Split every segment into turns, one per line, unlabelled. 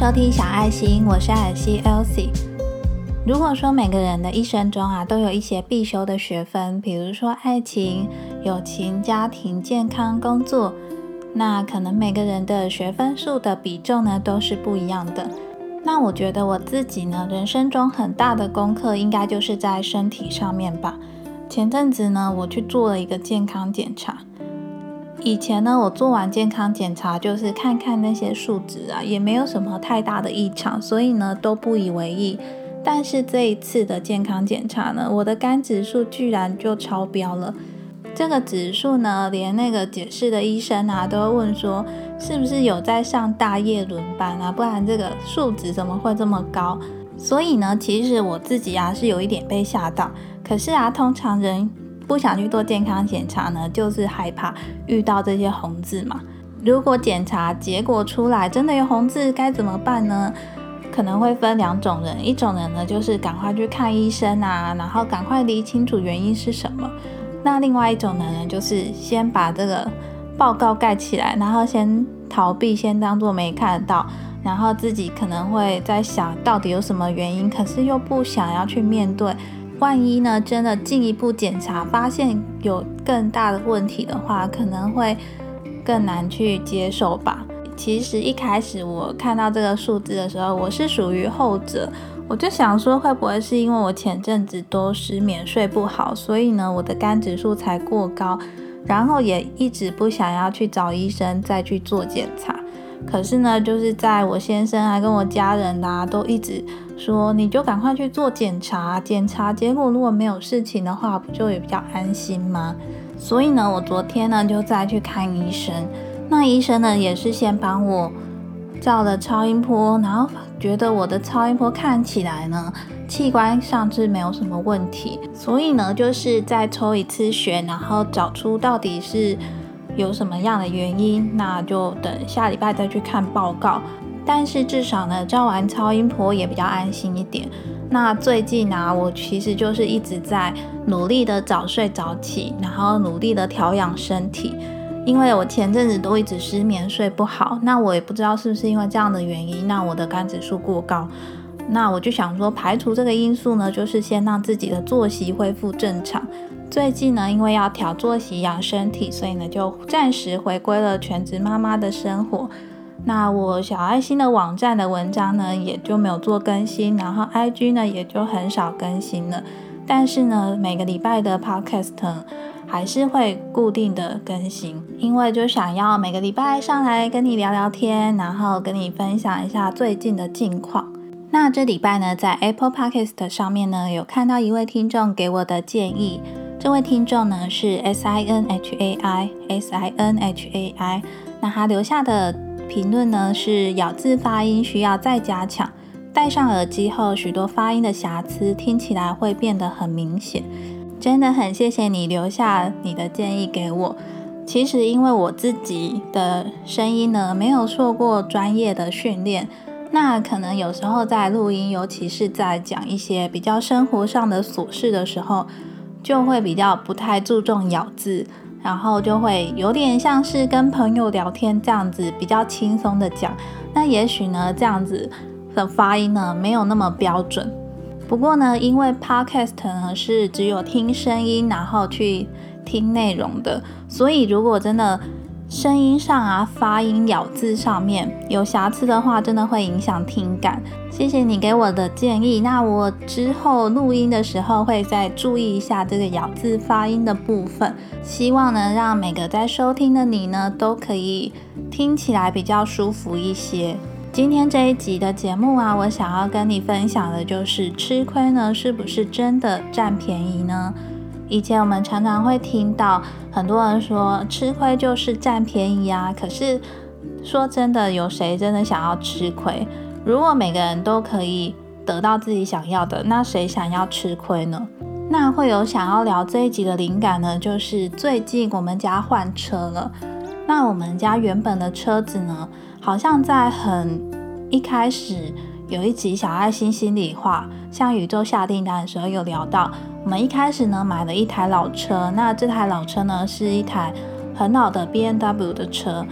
收听小爱心，我是艾尔西 Elsie。如果说每个人的一生中啊，都有一些必修的学分，比如说爱情、友情、家庭、健康、工作，那可能每个人的学分数的比重呢，都是不一样的。那我觉得我自己呢，人生中很大的功课，应该就是在身体上面吧。前阵子呢，我去做了一个健康检查。以前呢，我做完健康检查就是看看那些数值啊，也没有什么太大的异常，所以呢都不以为意。但是这一次的健康检查呢，我的肝指数居然就超标了。这个指数呢，连那个解释的医生啊，都会问说是不是有在上大夜轮班啊？不然这个数值怎么会这么高？所以呢，其实我自己啊是有一点被吓到。可是啊，通常人。不想去做健康检查呢，就是害怕遇到这些红字嘛。如果检查结果出来真的有红字，该怎么办呢？可能会分两种人，一种人呢就是赶快去看医生啊，然后赶快理清楚原因是什么。那另外一种人呢，就是先把这个报告盖起来，然后先逃避，先当做没看到，然后自己可能会在想到底有什么原因，可是又不想要去面对。万一呢，真的进一步检查发现有更大的问题的话，可能会更难去接受吧。其实一开始我看到这个数字的时候，我是属于后者，我就想说会不会是因为我前阵子都失眠睡不好，所以呢我的肝指数才过高，然后也一直不想要去找医生再去做检查。可是呢，就是在我先生啊跟我家人啊都一直说，你就赶快去做检查，检查结果如果没有事情的话，不就也比较安心吗？所以呢，我昨天呢就再去看医生，那医生呢也是先帮我照了超音波，然后觉得我的超音波看起来呢器官上是没有什么问题，所以呢就是再抽一次血，然后找出到底是。有什么样的原因，那就等下礼拜再去看报告。但是至少呢，照完超音波也比较安心一点。那最近啊，我其实就是一直在努力的早睡早起，然后努力的调养身体。因为我前阵子都一直失眠，睡不好。那我也不知道是不是因为这样的原因，那我的肝指数过高。那我就想说，排除这个因素呢，就是先让自己的作息恢复正常。最近呢，因为要调作息养身体，所以呢就暂时回归了全职妈妈的生活。那我小爱心的网站的文章呢，也就没有做更新，然后 IG 呢也就很少更新了。但是呢，每个礼拜的 Podcast 还是会固定的更新，因为就想要每个礼拜上来跟你聊聊天，然后跟你分享一下最近的近况。那这礼拜呢，在 Apple Podcast 上面呢，有看到一位听众给我的建议。这位听众呢是 S I N H A I S I N H A I，那他留下的评论呢是咬字发音需要再加强，戴上耳机后许多发音的瑕疵听起来会变得很明显。真的很谢谢你留下你的建议给我。其实因为我自己的声音呢没有受过专业的训练，那可能有时候在录音，尤其是在讲一些比较生活上的琐事的时候。就会比较不太注重咬字，然后就会有点像是跟朋友聊天这样子，比较轻松的讲。那也许呢，这样子的发音呢没有那么标准。不过呢，因为 podcast 呢是只有听声音，然后去听内容的，所以如果真的。声音上啊，发音、咬字上面有瑕疵的话，真的会影响听感。谢谢你给我的建议，那我之后录音的时候会再注意一下这个咬字发音的部分，希望能让每个在收听的你呢都可以听起来比较舒服一些。今天这一集的节目啊，我想要跟你分享的就是吃亏呢，是不是真的占便宜呢？以前我们常常会听到很多人说吃亏就是占便宜啊，可是说真的，有谁真的想要吃亏？如果每个人都可以得到自己想要的，那谁想要吃亏呢？那会有想要聊这一集的灵感呢？就是最近我们家换车了，那我们家原本的车子呢，好像在很一开始有一集小爱心心里话，向宇宙下订单的时候有聊到。我们一开始呢买了一台老车，那这台老车呢是一台很老的 B N W 的车。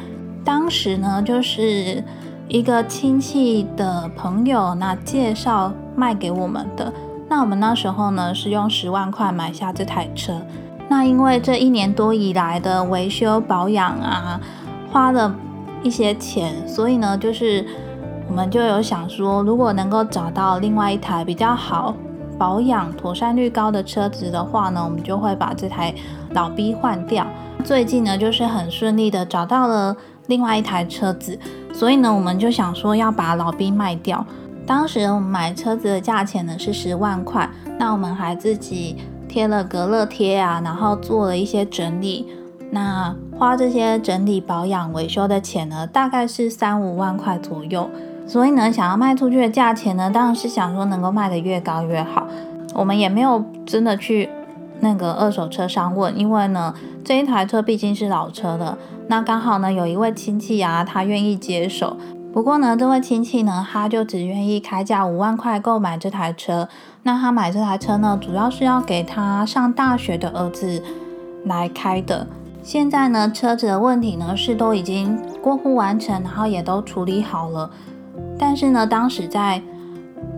当时呢就是一个亲戚的朋友那介绍卖给我们的。那我们那时候呢是用十万块买下这台车。那因为这一年多以来的维修保养啊，花了一些钱，所以呢，就是我们就有想说，如果能够找到另外一台比较好保养、妥善率高的车子的话呢，我们就会把这台老 B 换掉。最近呢，就是很顺利的找到了另外一台车子，所以呢，我们就想说要把老 B 卖掉。当时我们买车子的价钱呢是十万块，那我们还自己。贴了隔热贴啊，然后做了一些整理。那花这些整理、保养、维修的钱呢，大概是三五万块左右。所以呢，想要卖出去的价钱呢，当然是想说能够卖得越高越好。我们也没有真的去那个二手车商问，因为呢，这一台车毕竟是老车了。那刚好呢，有一位亲戚啊，他愿意接手。不过呢，这位亲戚呢，他就只愿意开价五万块购买这台车。那他买这台车呢，主要是要给他上大学的儿子来开的。现在呢，车子的问题呢是都已经过户完成，然后也都处理好了。但是呢，当时在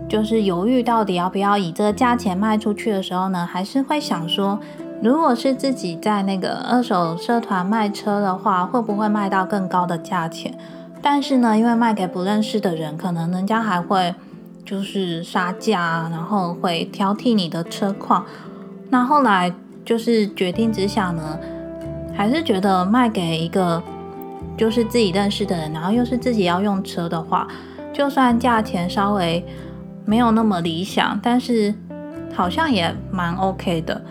就是犹豫到底要不要以这个价钱卖出去的时候呢，还是会想说，如果是自己在那个二手社团卖车的话，会不会卖到更高的价钱？但是呢，因为卖给不认识的人，可能人家还会就是杀价，然后会挑剔你的车况。那后来就是决定之下呢，还是觉得卖给一个就是自己认识的人，然后又是自己要用车的话，就算价钱稍微没有那么理想，但是好像也蛮 OK 的。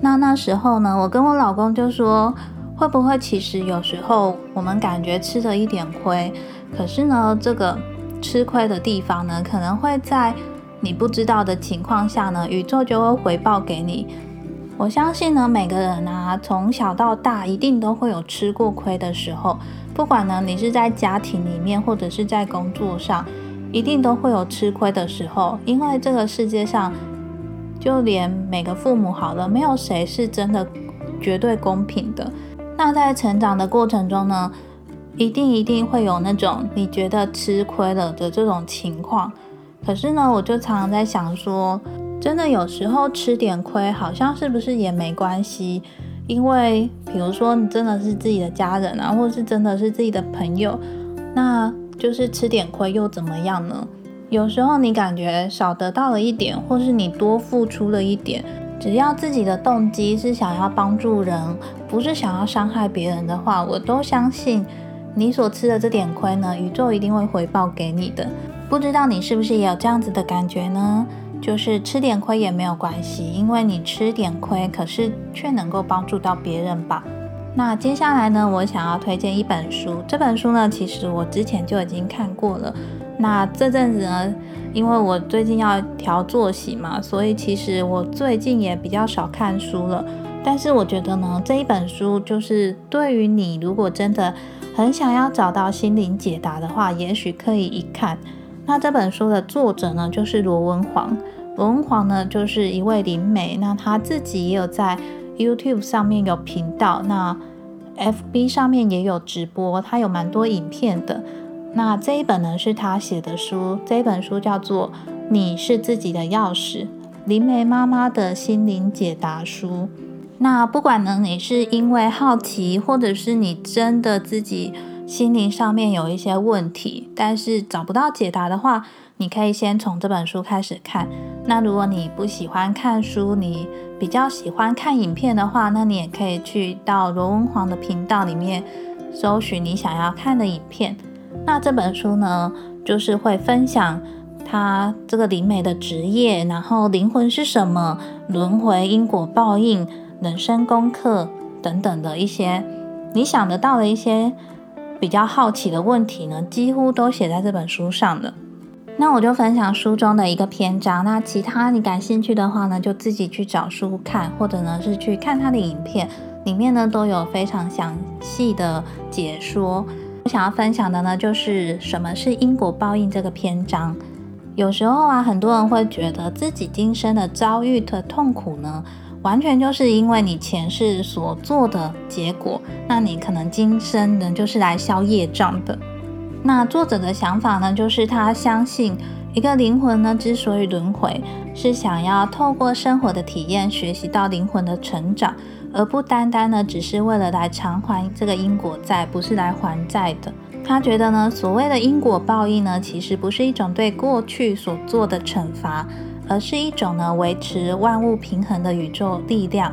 那那时候呢，我跟我老公就说。会不会其实有时候我们感觉吃了一点亏，可是呢，这个吃亏的地方呢，可能会在你不知道的情况下呢，宇宙就会回报给你。我相信呢，每个人啊，从小到大一定都会有吃过亏的时候，不管呢你是在家庭里面或者是在工作上，一定都会有吃亏的时候。因为这个世界上，就连每个父母好了，没有谁是真的绝对公平的。那在成长的过程中呢，一定一定会有那种你觉得吃亏了的这种情况。可是呢，我就常常在想说，真的有时候吃点亏，好像是不是也没关系？因为比如说你真的是自己的家人啊，或是真的是自己的朋友，那就是吃点亏又怎么样呢？有时候你感觉少得到了一点，或是你多付出了一点。只要自己的动机是想要帮助人，不是想要伤害别人的话，我都相信你所吃的这点亏呢，宇宙一定会回报给你的。不知道你是不是也有这样子的感觉呢？就是吃点亏也没有关系，因为你吃点亏，可是却能够帮助到别人吧。那接下来呢，我想要推荐一本书。这本书呢，其实我之前就已经看过了。那这阵子呢？因为我最近要调作息嘛，所以其实我最近也比较少看书了。但是我觉得呢，这一本书就是对于你如果真的很想要找到心灵解答的话，也许可以一看。那这本书的作者呢，就是罗文煌。罗文煌呢，就是一位灵媒，那他自己也有在 YouTube 上面有频道，那 FB 上面也有直播，他有蛮多影片的。那这一本呢是他写的书，这一本书叫做《你是自己的钥匙》，灵媒妈妈的心灵解答书。那不管呢，你是因为好奇，或者是你真的自己心灵上面有一些问题，但是找不到解答的话，你可以先从这本书开始看。那如果你不喜欢看书，你比较喜欢看影片的话，那你也可以去到罗文煌的频道里面搜寻你想要看的影片。那这本书呢，就是会分享他这个灵媒的职业，然后灵魂是什么，轮回、因果报应、人生功课等等的一些你想得到的一些比较好奇的问题呢，几乎都写在这本书上了。那我就分享书中的一个篇章，那其他你感兴趣的话呢，就自己去找书看，或者呢是去看他的影片，里面呢都有非常详细的解说。我想要分享的呢，就是什么是因果报应这个篇章。有时候啊，很多人会觉得自己今生的遭遇的痛苦呢，完全就是因为你前世所做的结果。那你可能今生呢，就是来消业障的。那作者的想法呢，就是他相信一个灵魂呢之所以轮回，是想要透过生活的体验学习到灵魂的成长，而不单单呢只是为了来偿还这个因果债，不是来还债的。他觉得呢，所谓的因果报应呢，其实不是一种对过去所做的惩罚，而是一种呢维持万物平衡的宇宙力量。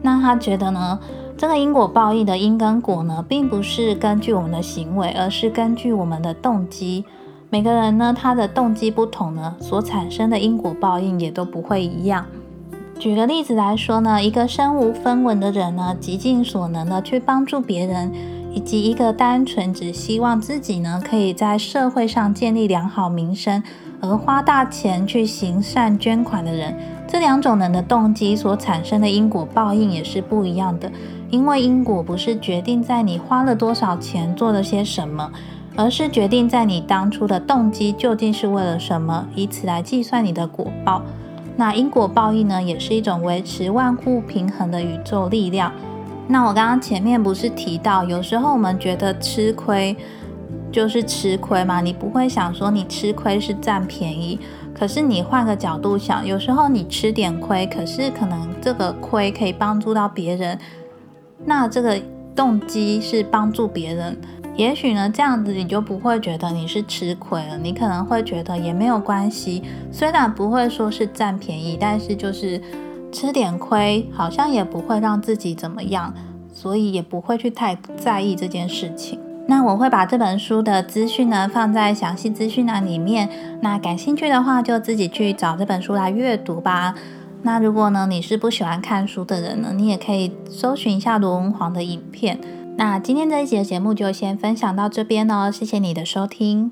那他觉得呢，这个因果报应的因跟果呢，并不是根据我们的行为，而是根据我们的动机。每个人呢，他的动机不同呢，所产生的因果报应也都不会一样。举个例子来说呢，一个身无分文的人呢，极尽所能的去帮助别人，以及一个单纯只希望自己呢，可以在社会上建立良好名声，而花大钱去行善捐款的人。这两种人的动机所产生的因果报应也是不一样的，因为因果不是决定在你花了多少钱做了些什么，而是决定在你当初的动机究竟是为了什么，以此来计算你的果报。那因果报应呢，也是一种维持万物平衡的宇宙力量。那我刚刚前面不是提到，有时候我们觉得吃亏就是吃亏嘛，你不会想说你吃亏是占便宜。可是你换个角度想，有时候你吃点亏，可是可能这个亏可以帮助到别人，那这个动机是帮助别人，也许呢这样子你就不会觉得你是吃亏了，你可能会觉得也没有关系，虽然不会说是占便宜，但是就是吃点亏，好像也不会让自己怎么样，所以也不会去太在意这件事情。那我会把这本书的资讯呢放在详细资讯栏里面。那感兴趣的话，就自己去找这本书来阅读吧。那如果呢你是不喜欢看书的人呢，你也可以搜寻一下罗文皇的影片。那今天这一集的节目就先分享到这边哦，谢谢你的收听，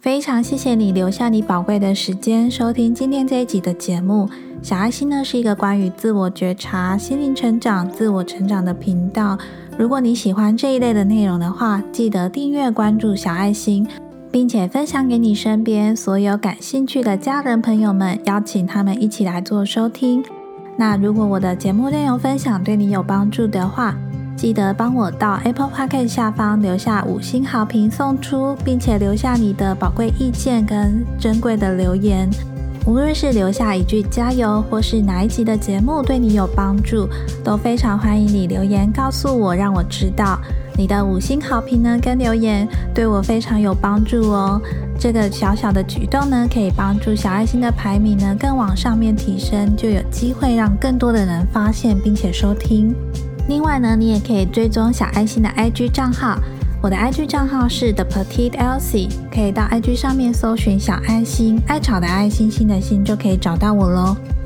非常谢谢你留下你宝贵的时间收听今天这一集的节目。小爱心呢是一个关于自我觉察、心灵成长、自我成长的频道。如果你喜欢这一类的内容的话，记得订阅关注小爱心，并且分享给你身边所有感兴趣的家人朋友们，邀请他们一起来做收听。那如果我的节目内容分享对你有帮助的话，记得帮我到 Apple Podcast 下方留下五星好评送出，并且留下你的宝贵意见跟珍贵的留言。无论是留下一句加油，或是哪一集的节目对你有帮助，都非常欢迎你留言告诉我，让我知道你的五星好评呢跟留言对我非常有帮助哦。这个小小的举动呢，可以帮助小爱心的排名呢更往上面提升，就有机会让更多的人发现并且收听。另外呢，你也可以追踪小爱心的 IG 账号。我的 IG 账号是 The Petite Elsie，可以到 IG 上面搜寻小爱心，爱草的爱心心的心就可以找到我喽。